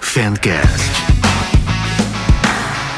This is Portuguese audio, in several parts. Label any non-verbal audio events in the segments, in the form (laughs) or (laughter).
Fancast.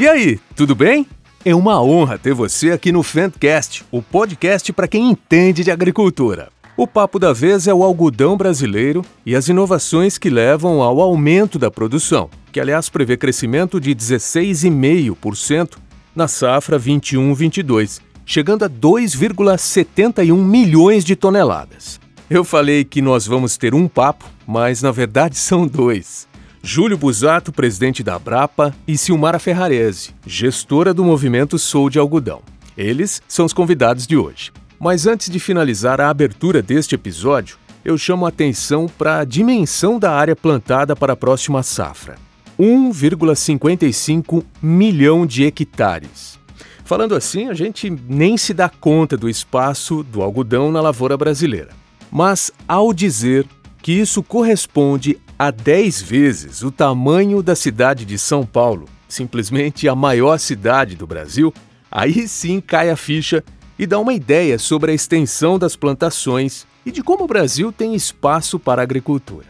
E aí, tudo bem? É uma honra ter você aqui no Fancast, o podcast para quem entende de agricultura. O papo da vez é o algodão brasileiro e as inovações que levam ao aumento da produção, que aliás prevê crescimento de 16,5% na safra 21-22, chegando a 2,71 milhões de toneladas. Eu falei que nós vamos ter um papo, mas na verdade (laughs) são dois. Júlio Busato, presidente da Abrapa, e Silmara Ferrarese, gestora do movimento Sou de Algodão. Eles são os convidados de hoje. Mas antes de finalizar a abertura deste episódio, eu chamo a atenção para a dimensão da área plantada para a próxima safra: 1,55 milhão de hectares. Falando assim, a gente nem se dá conta do espaço do algodão na lavoura brasileira. Mas ao dizer que isso corresponde a 10 vezes o tamanho da cidade de São Paulo, simplesmente a maior cidade do Brasil, aí sim cai a ficha e dá uma ideia sobre a extensão das plantações e de como o Brasil tem espaço para a agricultura.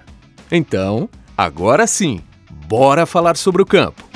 Então, agora sim, bora falar sobre o campo.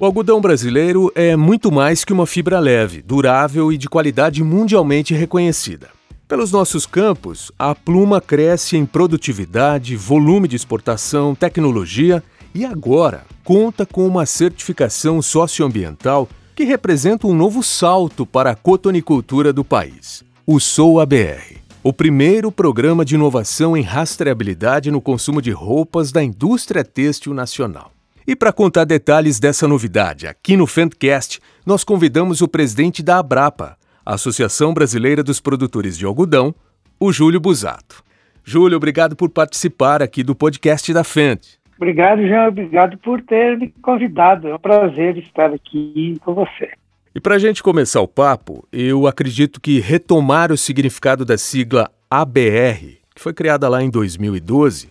O algodão brasileiro é muito mais que uma fibra leve, durável e de qualidade mundialmente reconhecida. Pelos nossos campos, a pluma cresce em produtividade, volume de exportação, tecnologia e agora conta com uma certificação socioambiental que representa um novo salto para a cotonicultura do país. O Sou ABR, o primeiro programa de inovação em rastreabilidade no consumo de roupas da indústria têxtil nacional. E para contar detalhes dessa novidade, aqui no Fendcast, nós convidamos o presidente da Abrapa, Associação Brasileira dos Produtores de Algodão, o Júlio Busato. Júlio, obrigado por participar aqui do podcast da Fend. Obrigado, Jean. Obrigado por ter me convidado. É um prazer estar aqui com você. E para a gente começar o papo, eu acredito que retomar o significado da sigla ABR, que foi criada lá em 2012,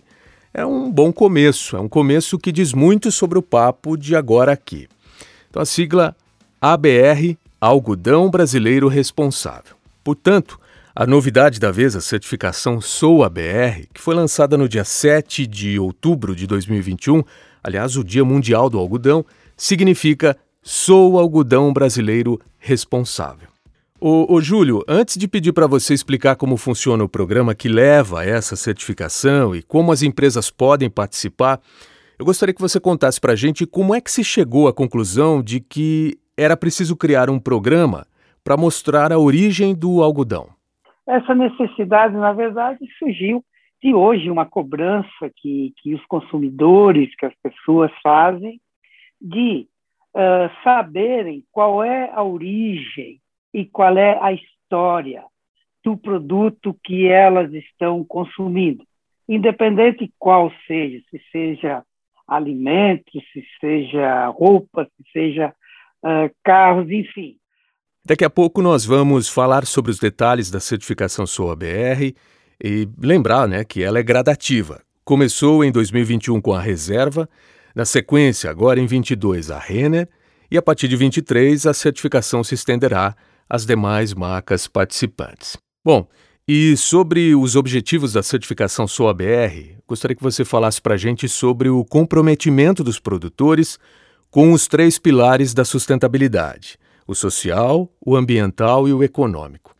é um bom começo, é um começo que diz muito sobre o papo de agora aqui. Então a sigla ABR, Algodão Brasileiro Responsável. Portanto, a novidade da vez, a certificação Sou ABR, que foi lançada no dia 7 de outubro de 2021, aliás, o Dia Mundial do Algodão, significa Sou Algodão Brasileiro Responsável. Ô, ô Júlio, antes de pedir para você explicar como funciona o programa que leva a essa certificação e como as empresas podem participar, eu gostaria que você contasse para a gente como é que se chegou à conclusão de que era preciso criar um programa para mostrar a origem do algodão. Essa necessidade, na verdade, surgiu de hoje uma cobrança que, que os consumidores, que as pessoas fazem, de saberem qual é a origem e qual é a história do produto que elas estão consumindo, independente qual seja, se seja alimentos, se seja roupa, se seja uh, carros, enfim. Daqui a pouco nós vamos falar sobre os detalhes da certificação SOA-BR e lembrar né, que ela é gradativa. Começou em 2021 com a reserva, na sequência, agora em 22, a Renner, e a partir de 23 a certificação se estenderá às demais marcas participantes. Bom, e sobre os objetivos da certificação SOA-BR, gostaria que você falasse para a gente sobre o comprometimento dos produtores com os três pilares da sustentabilidade: o social, o ambiental e o econômico.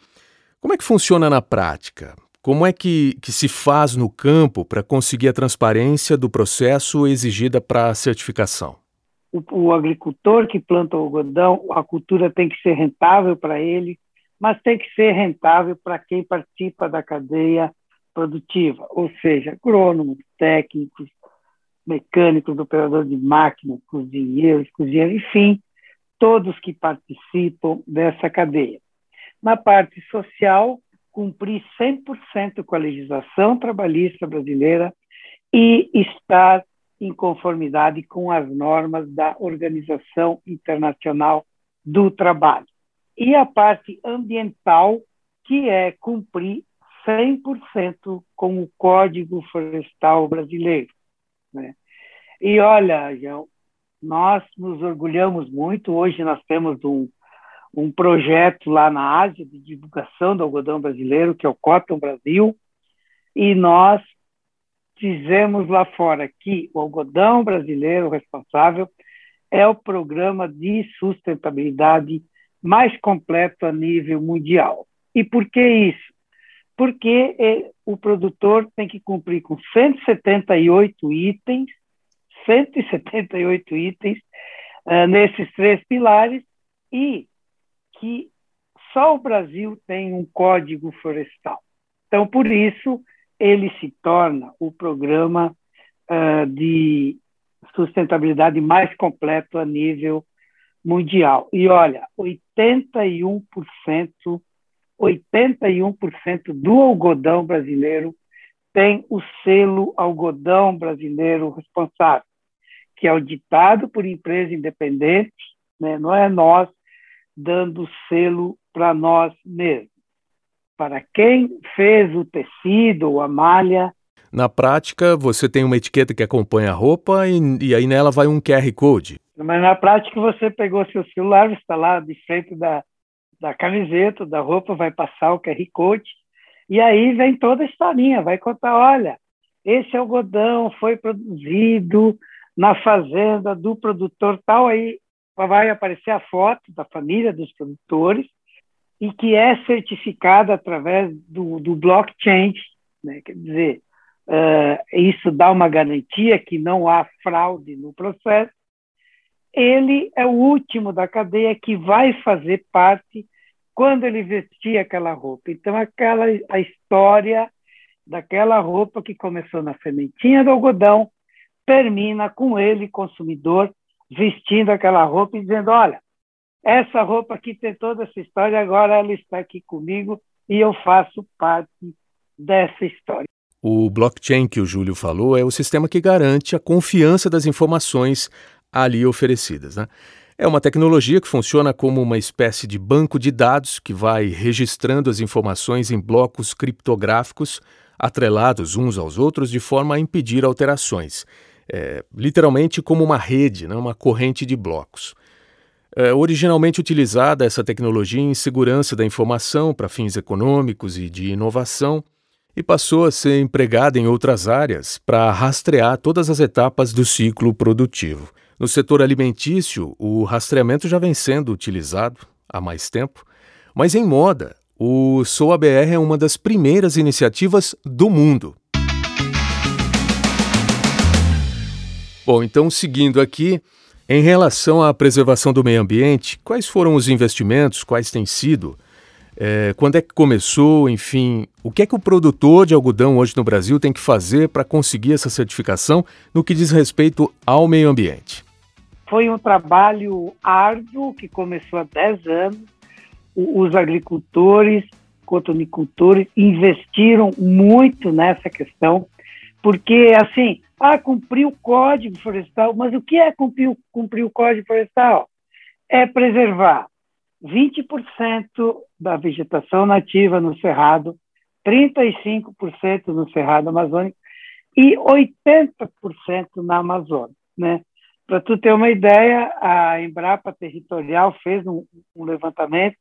Como é que funciona na prática? Como é que, que se faz no campo para conseguir a transparência do processo exigida para a certificação? o, o agricultor que planta o algodão, a cultura tem que ser rentável para ele, mas tem que ser rentável para quem participa da cadeia produtiva, ou seja, agrônomos, técnicos, mecânicos, operadores de máquinas, cozinheiros, cozinheiros, enfim, todos que participam dessa cadeia. Na parte social, cumprir 100% com a legislação trabalhista brasileira e estar em conformidade com as normas da Organização Internacional do Trabalho. E a parte ambiental, que é cumprir 100% com o Código Florestal Brasileiro. Né? E olha, João, nós nos orgulhamos muito. Hoje nós temos um, um projeto lá na Ásia de divulgação do algodão brasileiro, que é o Cotton Brasil, e nós fizemos lá fora que o algodão brasileiro responsável é o programa de sustentabilidade mais completo a nível mundial. E por que isso? Porque é, o produtor tem que cumprir com 178 itens, 178 itens uh, nesses três pilares e que só o Brasil tem um código florestal. Então, por isso, ele se torna o programa uh, de sustentabilidade mais completo a nível mundial. E olha, 81%, 81% do algodão brasileiro tem o selo algodão brasileiro responsável, que é auditado por empresa independente, né? não é nós dando selo para nós mesmos. Para quem fez o tecido ou a malha. Na prática, você tem uma etiqueta que acompanha a roupa e, e aí nela vai um QR Code. Mas na prática você pegou seu celular, está lá de frente da, da camiseta, da roupa, vai passar o QR Code, e aí vem toda a historinha, vai contar, olha, esse algodão foi produzido na fazenda do produtor tal, aí vai aparecer a foto da família dos produtores e que é certificada através do, do blockchain, né? quer dizer, uh, isso dá uma garantia que não há fraude no processo, ele é o último da cadeia que vai fazer parte quando ele vestir aquela roupa. Então, aquela a história daquela roupa que começou na sementinha do algodão termina com ele, consumidor, vestindo aquela roupa e dizendo: Olha, essa roupa aqui tem toda essa história, agora ela está aqui comigo e eu faço parte dessa história. O blockchain que o Júlio falou é o sistema que garante a confiança das informações ali oferecidas. Né? É uma tecnologia que funciona como uma espécie de banco de dados que vai registrando as informações em blocos criptográficos atrelados uns aos outros de forma a impedir alterações é, literalmente como uma rede, né, uma corrente de blocos. É, originalmente utilizada essa tecnologia em segurança da informação para fins econômicos e de inovação, e passou a ser empregada em outras áreas para rastrear todas as etapas do ciclo produtivo. No setor alimentício, o rastreamento já vem sendo utilizado há mais tempo, mas em moda, o SOABR é uma das primeiras iniciativas do mundo Bom, então seguindo aqui, em relação à preservação do meio ambiente, quais foram os investimentos, quais têm sido? É, quando é que começou, enfim, o que é que o produtor de algodão hoje no Brasil tem que fazer para conseguir essa certificação no que diz respeito ao meio ambiente? Foi um trabalho árduo que começou há 10 anos. Os agricultores, cotonicultores investiram muito nessa questão, porque, assim, ah, cumprir o Código Florestal. Mas o que é cumprir, cumprir o Código Florestal? É preservar 20% da vegetação nativa no Cerrado, 35% no Cerrado Amazônico e 80% na Amazônia. Né? Para tu ter uma ideia, a Embrapa Territorial fez um, um, levantamento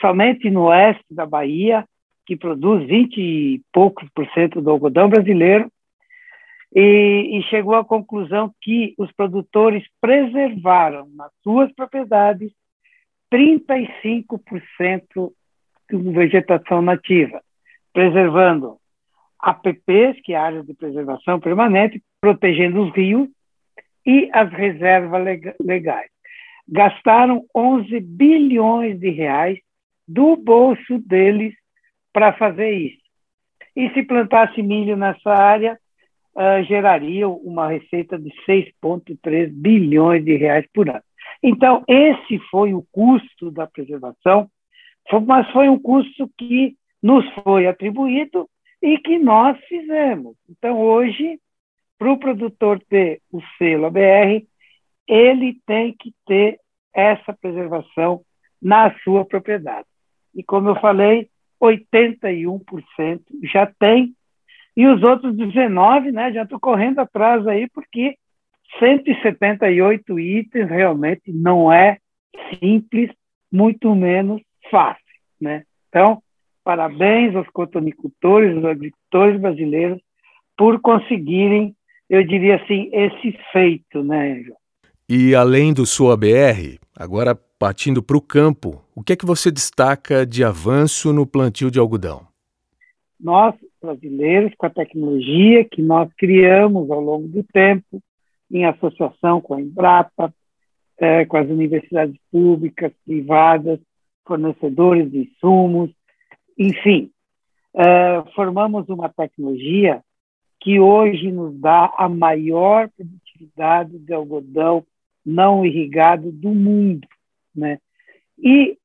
somente no oeste da Bahia, que produz 20 e poucos por cento do algodão brasileiro, e, e chegou à conclusão que os produtores preservaram nas suas propriedades 35% de vegetação nativa, preservando APPs, que é áreas de preservação permanente, protegendo os rios e as reservas legais. Gastaram 11 bilhões de reais do bolso deles para fazer isso. E se plantasse milho nessa área, uh, gerariam uma receita de 6,3 bilhões de reais por ano. Então, esse foi o custo da preservação, mas foi um custo que nos foi atribuído e que nós fizemos. Então, hoje, para o produtor ter o selo ABR, ele tem que ter essa preservação na sua propriedade. E como eu falei, 81% já tem e os outros 19, né, já estou correndo atrás aí, porque 178 itens realmente não é simples, muito menos fácil, né? Então, parabéns aos cotonicultores, aos agricultores brasileiros por conseguirem, eu diria assim, esse feito, né, João? E além do sua BR, agora partindo para o campo, o que é que você destaca de avanço no plantio de algodão? Nós, brasileiros, com a tecnologia que nós criamos ao longo do tempo, em associação com a Embrapa, é, com as universidades públicas, privadas, fornecedores de insumos, enfim, é, formamos uma tecnologia que hoje nos dá a maior produtividade de algodão não irrigado do mundo, né? E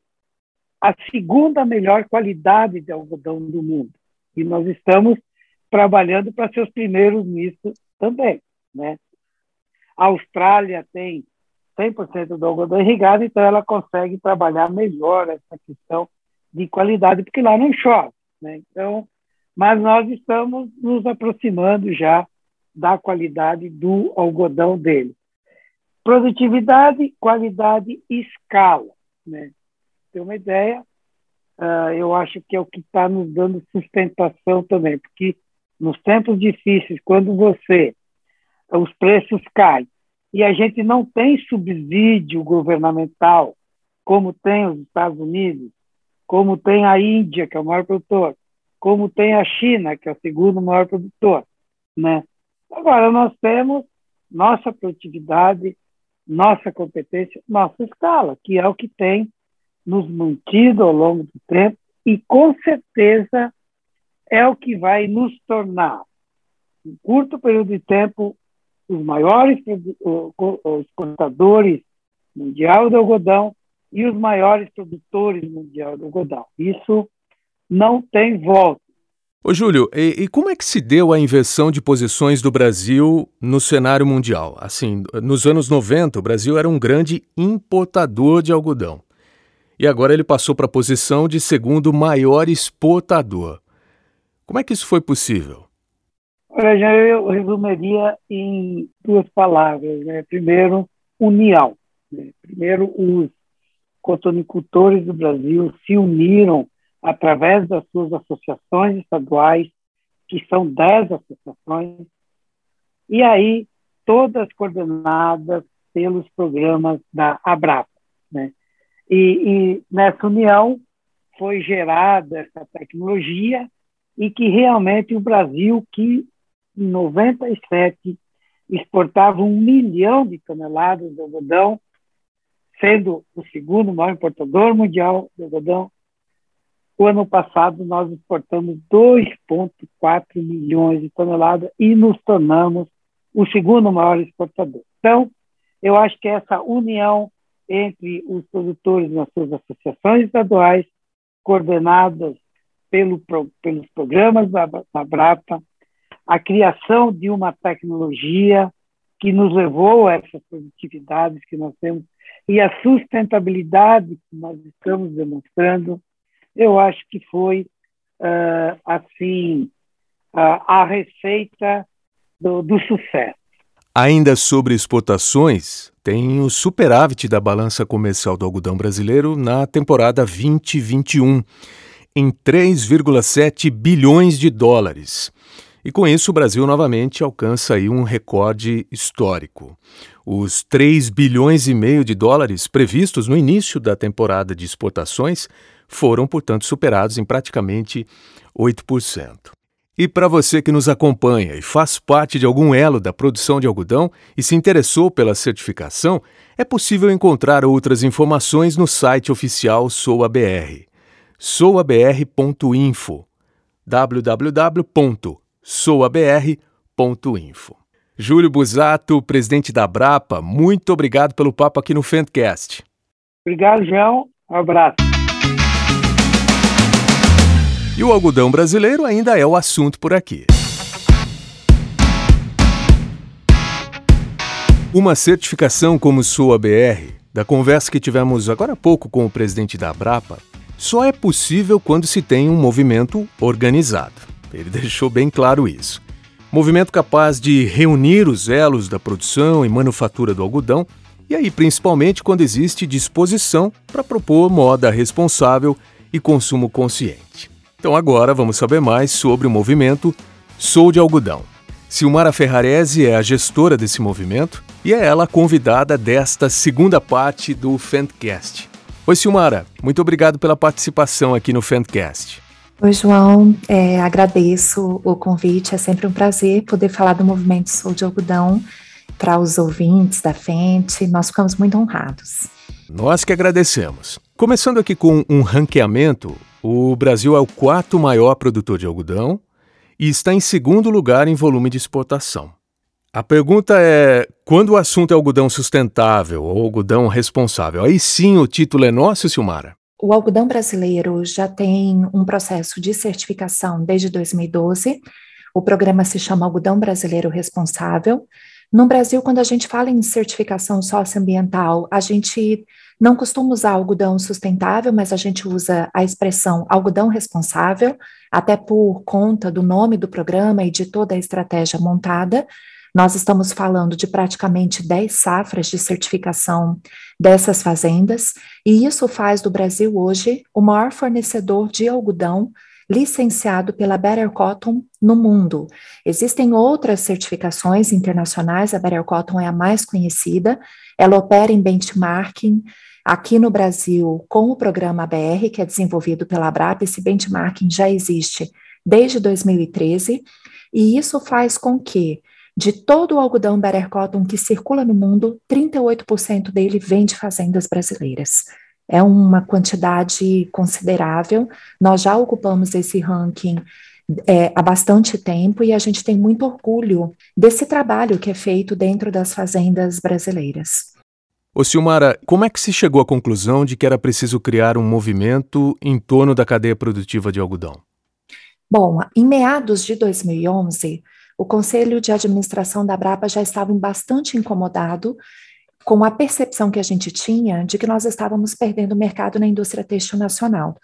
a segunda melhor qualidade de algodão do mundo. E nós estamos trabalhando para ser os primeiros nisso também, né? A Austrália tem 100% do algodão irrigado, então ela consegue trabalhar melhor essa questão de qualidade, porque lá não chove, né? Então, mas nós estamos nos aproximando já da qualidade do algodão dele. Produtividade, qualidade e escala. Né? Ter uma ideia, uh, eu acho que é o que está nos dando sustentação também, porque nos tempos difíceis, quando você os preços caem e a gente não tem subsídio governamental, como tem os Estados Unidos, como tem a Índia, que é o maior produtor, como tem a China, que é o segundo maior produtor, né? Agora nós temos nossa produtividade, nossa competência, nossa escala, que é o que tem nos mantido ao longo do tempo e, com certeza, é o que vai nos tornar, em curto período de tempo, os maiores exportadores mundial de algodão e os maiores produtores mundial de algodão. Isso não tem volta. Ô Júlio, e, e, como é que se deu a inversão de posições do Brasil no cenário mundial? Assim, nos anos 90, o Brasil era um grande importador de algodão. E agora ele passou para a posição de segundo maior exportador. Como é que isso foi possível? Olha, já eu resumiria em duas palavras. Né? Primeiro, união. Né? Primeiro, os cotonicultores do Brasil se uniram através das suas associações estaduais, que são dez associações, e aí todas coordenadas pelos programas da Abrapa. Né? E, e nessa união foi gerada essa tecnologia e que realmente o Brasil, que em 97 exportava um milhão de toneladas de algodão, sendo o segundo maior importador mundial de algodão, o ano passado, nós exportamos 2,4 milhões de toneladas e nos tornamos o segundo maior exportador. Então, eu acho que essa união entre os produtores nas suas associações estaduais, coordenadas pelo, pelos programas da, da Brapa, a criação de uma tecnologia que nos levou a essas produtividades que nós temos e a sustentabilidade que nós estamos demonstrando eu acho que foi, uh, assim, uh, a receita do, do sucesso. Ainda sobre exportações, tem o superávit da balança comercial do algodão brasileiro na temporada 2021, em 3,7 bilhões de dólares. E com isso, o Brasil novamente alcança aí um recorde histórico. Os 3 bilhões e meio de dólares previstos no início da temporada de exportações foram, portanto, superados em praticamente 8%. E para você que nos acompanha e faz parte de algum elo da produção de algodão e se interessou pela certificação, é possível encontrar outras informações no site oficial SouABR, souabr.info, www.souabr.info. Júlio Busato, presidente da Brapa, muito obrigado pelo papo aqui no Fentcast. Obrigado, João. Um abraço. E o algodão brasileiro ainda é o assunto por aqui. Uma certificação como sua BR, da conversa que tivemos agora há pouco com o presidente da Abrapa, só é possível quando se tem um movimento organizado. Ele (laughs) deixou bem claro isso. Movimento capaz de reunir os elos da produção e manufatura do algodão, e aí principalmente quando existe disposição para propor moda responsável e consumo consciente. Então agora vamos saber mais sobre o movimento Sou de Algodão. Silmara Ferrarese é a gestora desse movimento e é ela a convidada desta segunda parte do Fendcast. Oi Silmara, muito obrigado pela participação aqui no Fendcast. Oi, João. É, agradeço o convite. É sempre um prazer poder falar do movimento Sou de Algodão para os ouvintes da frente. Nós ficamos muito honrados. Nós que agradecemos. Começando aqui com um ranqueamento, o Brasil é o quarto maior produtor de algodão e está em segundo lugar em volume de exportação. A pergunta é: quando o assunto é algodão sustentável ou algodão responsável? Aí sim o título é nosso, Silmara? O algodão brasileiro já tem um processo de certificação desde 2012. O programa se chama Algodão Brasileiro Responsável. No Brasil, quando a gente fala em certificação socioambiental, a gente não costuma usar algodão sustentável, mas a gente usa a expressão algodão responsável, até por conta do nome do programa e de toda a estratégia montada. Nós estamos falando de praticamente 10 safras de certificação dessas fazendas, e isso faz do Brasil hoje o maior fornecedor de algodão licenciado pela Better Cotton no mundo. Existem outras certificações internacionais, a Better Cotton é a mais conhecida, ela opera em benchmarking aqui no Brasil com o programa BR, que é desenvolvido pela Abrap, esse benchmarking já existe desde 2013, e isso faz com que de todo o algodão Better Cotton que circula no mundo, 38% dele vem de fazendas brasileiras. É uma quantidade considerável. Nós já ocupamos esse ranking é, há bastante tempo e a gente tem muito orgulho desse trabalho que é feito dentro das fazendas brasileiras. Ô Silmara, como é que se chegou à conclusão de que era preciso criar um movimento em torno da cadeia produtiva de algodão? Bom, em meados de 2011, o Conselho de Administração da Brapa já estava bastante incomodado com a percepção que a gente tinha de que nós estávamos perdendo mercado na indústria têxtil nacional.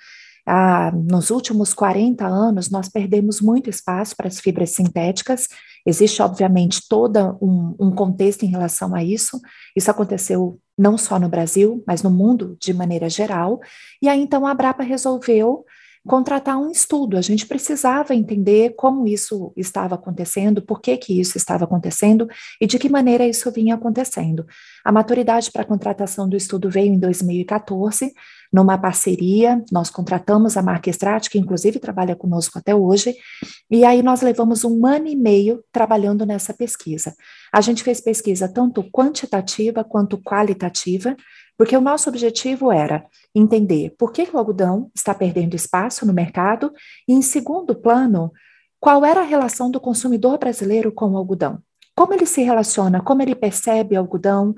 Ah, nos últimos 40 anos, nós perdemos muito espaço para as fibras sintéticas. Existe, obviamente, todo um, um contexto em relação a isso. Isso aconteceu não só no Brasil, mas no mundo de maneira geral. E aí, então, a Brapa resolveu contratar um estudo. A gente precisava entender como isso estava acontecendo, por que, que isso estava acontecendo e de que maneira isso vinha acontecendo. A maturidade para a contratação do estudo veio em 2014, numa parceria, nós contratamos a marca Strat, que inclusive trabalha conosco até hoje, e aí nós levamos um ano e meio trabalhando nessa pesquisa. A gente fez pesquisa tanto quantitativa quanto qualitativa, porque o nosso objetivo era entender por que, o algodão está perdendo espaço no mercado e, em segundo plano, qual era a relação do consumidor brasileiro com o algodão. Como ele se relaciona, como ele percebe o algodão,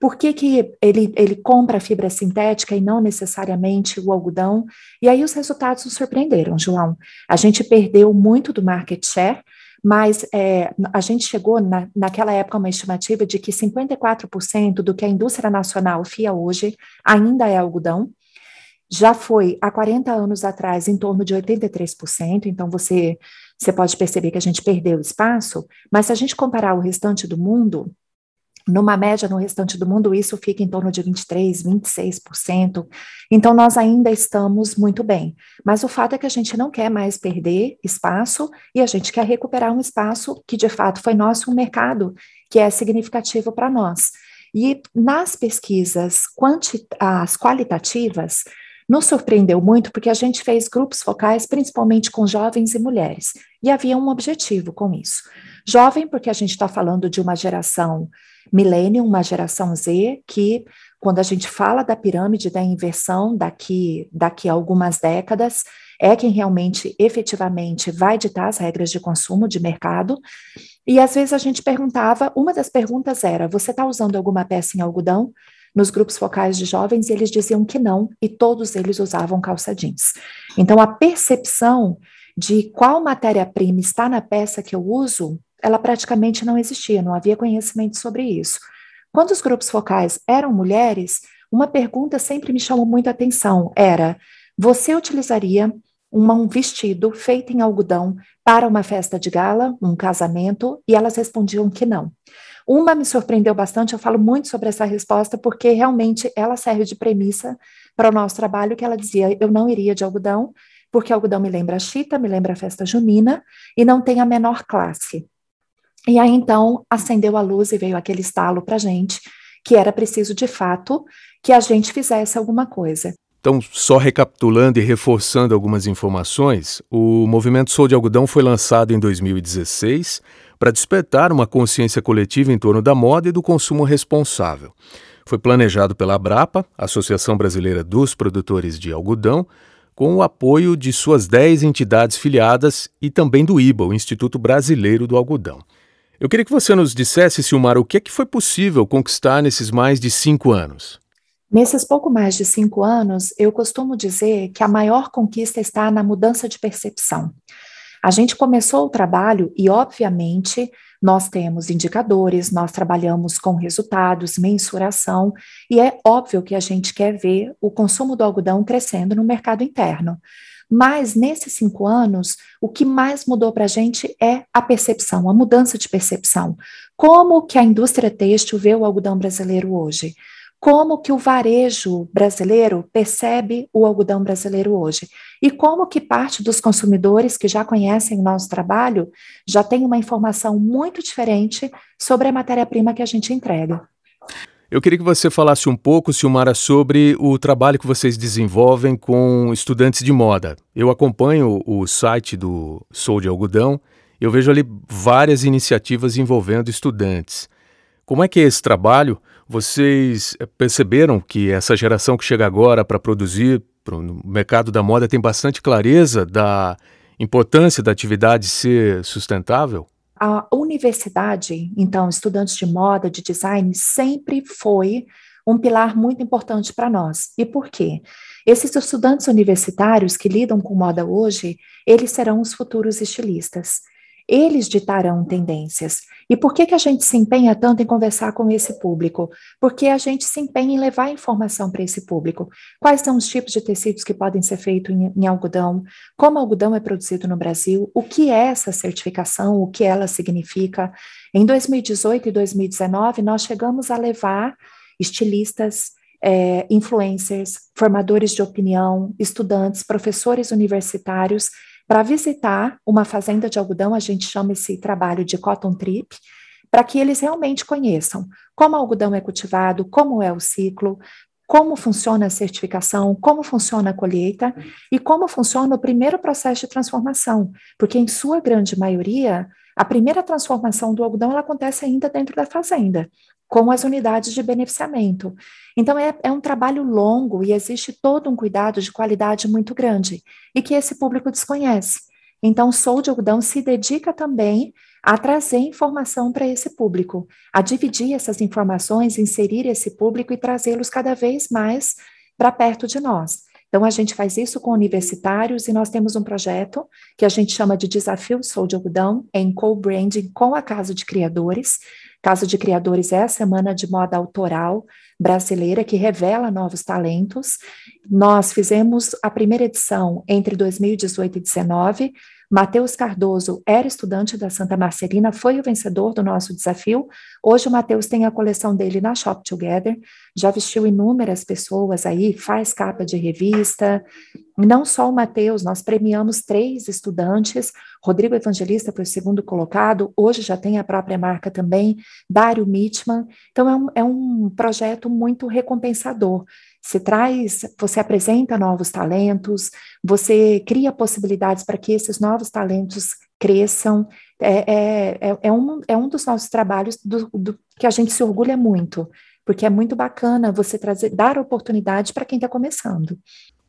por que, que ele, ele compra fibra sintética e não necessariamente o algodão. E aí os resultados nos surpreenderam, João. A gente perdeu muito do market share, mas é, a gente chegou na, naquela época uma estimativa de que 54% do que a indústria nacional fia hoje ainda é algodão. Já foi há 40 anos atrás em torno de 83%, então você, você pode perceber que a gente perdeu espaço, mas se a gente comparar o restante do mundo, numa média no restante do mundo, isso fica em torno de 23%, 26%. Então, nós ainda estamos muito bem. Mas o fato é que a gente não quer mais perder espaço e a gente quer recuperar um espaço que, de fato, foi nosso, um mercado que é significativo para nós. E nas pesquisas as qualitativas, nos surpreendeu muito porque a gente fez grupos focais, principalmente com jovens e mulheres, e havia um objetivo com isso. Jovem, porque a gente está falando de uma geração millennium, uma geração Z, que quando a gente fala da pirâmide da inversão daqui, daqui a algumas décadas, é quem realmente, efetivamente, vai ditar as regras de consumo de mercado. E às vezes a gente perguntava, uma das perguntas era: você está usando alguma peça em algodão? Nos grupos focais de jovens, e eles diziam que não, e todos eles usavam calça jeans. Então, a percepção de qual matéria-prima está na peça que eu uso ela praticamente não existia, não havia conhecimento sobre isso. Quando os grupos focais eram mulheres, uma pergunta sempre me chamou muito a atenção, era, você utilizaria um vestido feito em algodão para uma festa de gala, um casamento, e elas respondiam que não. Uma me surpreendeu bastante, eu falo muito sobre essa resposta, porque realmente ela serve de premissa para o nosso trabalho, que ela dizia, eu não iria de algodão, porque algodão me lembra a chita, me lembra a festa junina, e não tem a menor classe. E aí, então, acendeu a luz e veio aquele estalo para gente, que era preciso, de fato, que a gente fizesse alguma coisa. Então, só recapitulando e reforçando algumas informações, o movimento Sou de Algodão foi lançado em 2016 para despertar uma consciência coletiva em torno da moda e do consumo responsável. Foi planejado pela Abrapa, Associação Brasileira dos Produtores de Algodão, com o apoio de suas 10 entidades filiadas e também do IBA, o Instituto Brasileiro do Algodão. Eu queria que você nos dissesse, Silmar, o que é que foi possível conquistar nesses mais de cinco anos? Nesses pouco mais de cinco anos, eu costumo dizer que a maior conquista está na mudança de percepção. A gente começou o trabalho e, obviamente, nós temos indicadores, nós trabalhamos com resultados, mensuração, e é óbvio que a gente quer ver o consumo do algodão crescendo no mercado interno. Mas nesses cinco anos, o que mais mudou para a gente é a percepção, a mudança de percepção. Como que a indústria têxtil vê o algodão brasileiro hoje? como que o varejo brasileiro percebe o algodão brasileiro hoje e como que parte dos consumidores que já conhecem o nosso trabalho já tem uma informação muito diferente sobre a matéria-prima que a gente entrega. Eu queria que você falasse um pouco, Silmara, sobre o trabalho que vocês desenvolvem com estudantes de moda. Eu acompanho o site do Sou de Algodão, eu vejo ali várias iniciativas envolvendo estudantes. Como é que é esse trabalho? Vocês eh, perceberam que essa geração que chega agora para produzir para o mercado da moda tem bastante clareza da importância da atividade ser sustentável? A universidade, então, estudantes de moda, de design, sempre foi um pilar muito importante para nós. E por quê? Esses estudantes universitários que lidam com moda hoje, eles serão os futuros estilistas. Eles ditarão tendências. E por que, que a gente se empenha tanto em conversar com esse público? Porque a gente se empenha em levar informação para esse público. Quais são os tipos de tecidos que podem ser feitos em, em algodão? Como algodão é produzido no Brasil? O que é essa certificação? O que ela significa? Em 2018 e 2019, nós chegamos a levar estilistas, é, influencers, formadores de opinião, estudantes, professores universitários para visitar uma fazenda de algodão, a gente chama esse trabalho de cotton trip, para que eles realmente conheçam como o algodão é cultivado, como é o ciclo, como funciona a certificação, como funciona a colheita e como funciona o primeiro processo de transformação, porque em sua grande maioria, a primeira transformação do algodão acontece ainda dentro da fazenda com as unidades de beneficiamento. Então, é, é, um trabalho longo e existe todo um cuidado de qualidade muito grande e que esse público desconhece. Então, Sou de Algodão se dedica também a trazer informação para esse público, a dividir essas informações, inserir esse público e trazê-los cada vez mais para perto de nós. Então, a gente faz isso com universitários e nós temos um projeto que a gente chama de Desafio Sou de Algodão, em co-branding com a Casa de Criadores, Casa de Criadores é a semana de moda autoral brasileira que revela novos talentos. Nós fizemos a primeira edição entre 2018 e 2019. Matheus Cardoso era estudante da Santa Marcelina, foi o vencedor do nosso desafio. Hoje o Matheus tem a coleção dele na Shop Together, já vestiu inúmeras pessoas aí, faz capa de revista. Não só o Matheus, nós premiamos três estudantes. Rodrigo Evangelista foi o segundo colocado, hoje já tem a própria marca também, Dário Mitman. Então é um, é um projeto muito recompensador. Você traz, você apresenta novos talentos, você cria possibilidades para que esses novos talentos cresçam. É, é, é, é, um, é um dos nossos trabalhos do, do, que a gente se orgulha muito, porque é muito bacana você trazer, dar oportunidade para quem está começando.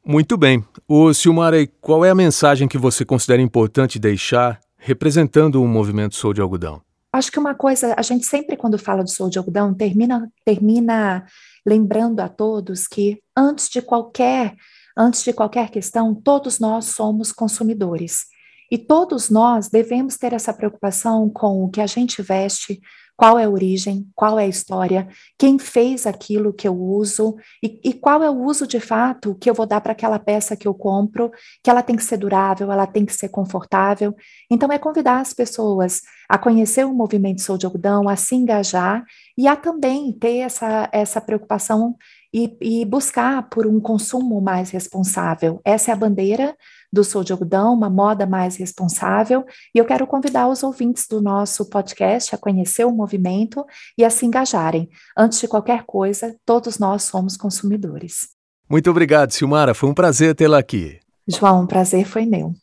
Muito bem. O Silmara, qual é a mensagem que você considera importante deixar representando o movimento Sou de Algodão? Acho que uma coisa, a gente sempre quando fala de Sou de Algodão termina, termina lembrando a todos que antes de qualquer antes de qualquer questão, todos nós somos consumidores. E todos nós devemos ter essa preocupação com o que a gente veste, qual é a origem, qual é a história, quem fez aquilo que eu uso e, e qual é o uso de fato que eu vou dar para aquela peça que eu compro, que ela tem que ser durável, ela tem que ser confortável. Então, é convidar as pessoas a conhecer o movimento Sou de Algodão, a se engajar e a também ter essa, essa preocupação e, e, buscar por um consumo mais responsável. Essa é a bandeira do Sou de Algodão, uma moda mais responsável, e eu quero convidar os ouvintes do nosso podcast a conhecer o movimento e a se engajarem. Antes de qualquer coisa, todos nós somos consumidores. Muito obrigado, Silmara, foi um prazer tê-la aqui. João, um prazer foi meu.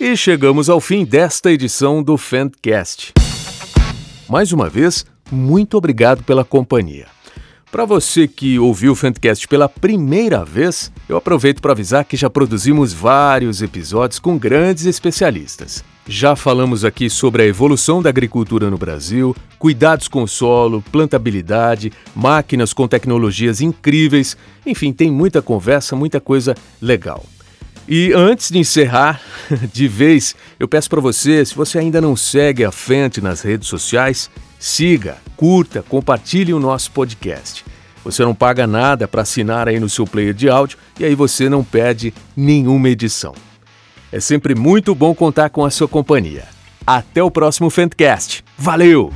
E chegamos ao fim desta edição do Fendcast. Mais uma vez, muito obrigado pela companhia. Para você que ouviu o Fantcast pela primeira vez, eu aproveito para avisar que já produzimos vários episódios com grandes especialistas. Já falamos aqui sobre a evolução da agricultura no Brasil, cuidados com o solo, plantabilidade, máquinas com tecnologias incríveis, enfim, tem muita conversa, muita coisa legal. E antes de encerrar (laughs) de vez, eu peço para você, se você ainda não segue a Fente nas redes sociais, Siga, curta, compartilhe o nosso podcast. Você não paga nada para assinar aí no seu player de áudio e aí você não perde nenhuma edição. É sempre muito bom contar com a sua companhia. Até o próximo Fentcast. Valeu!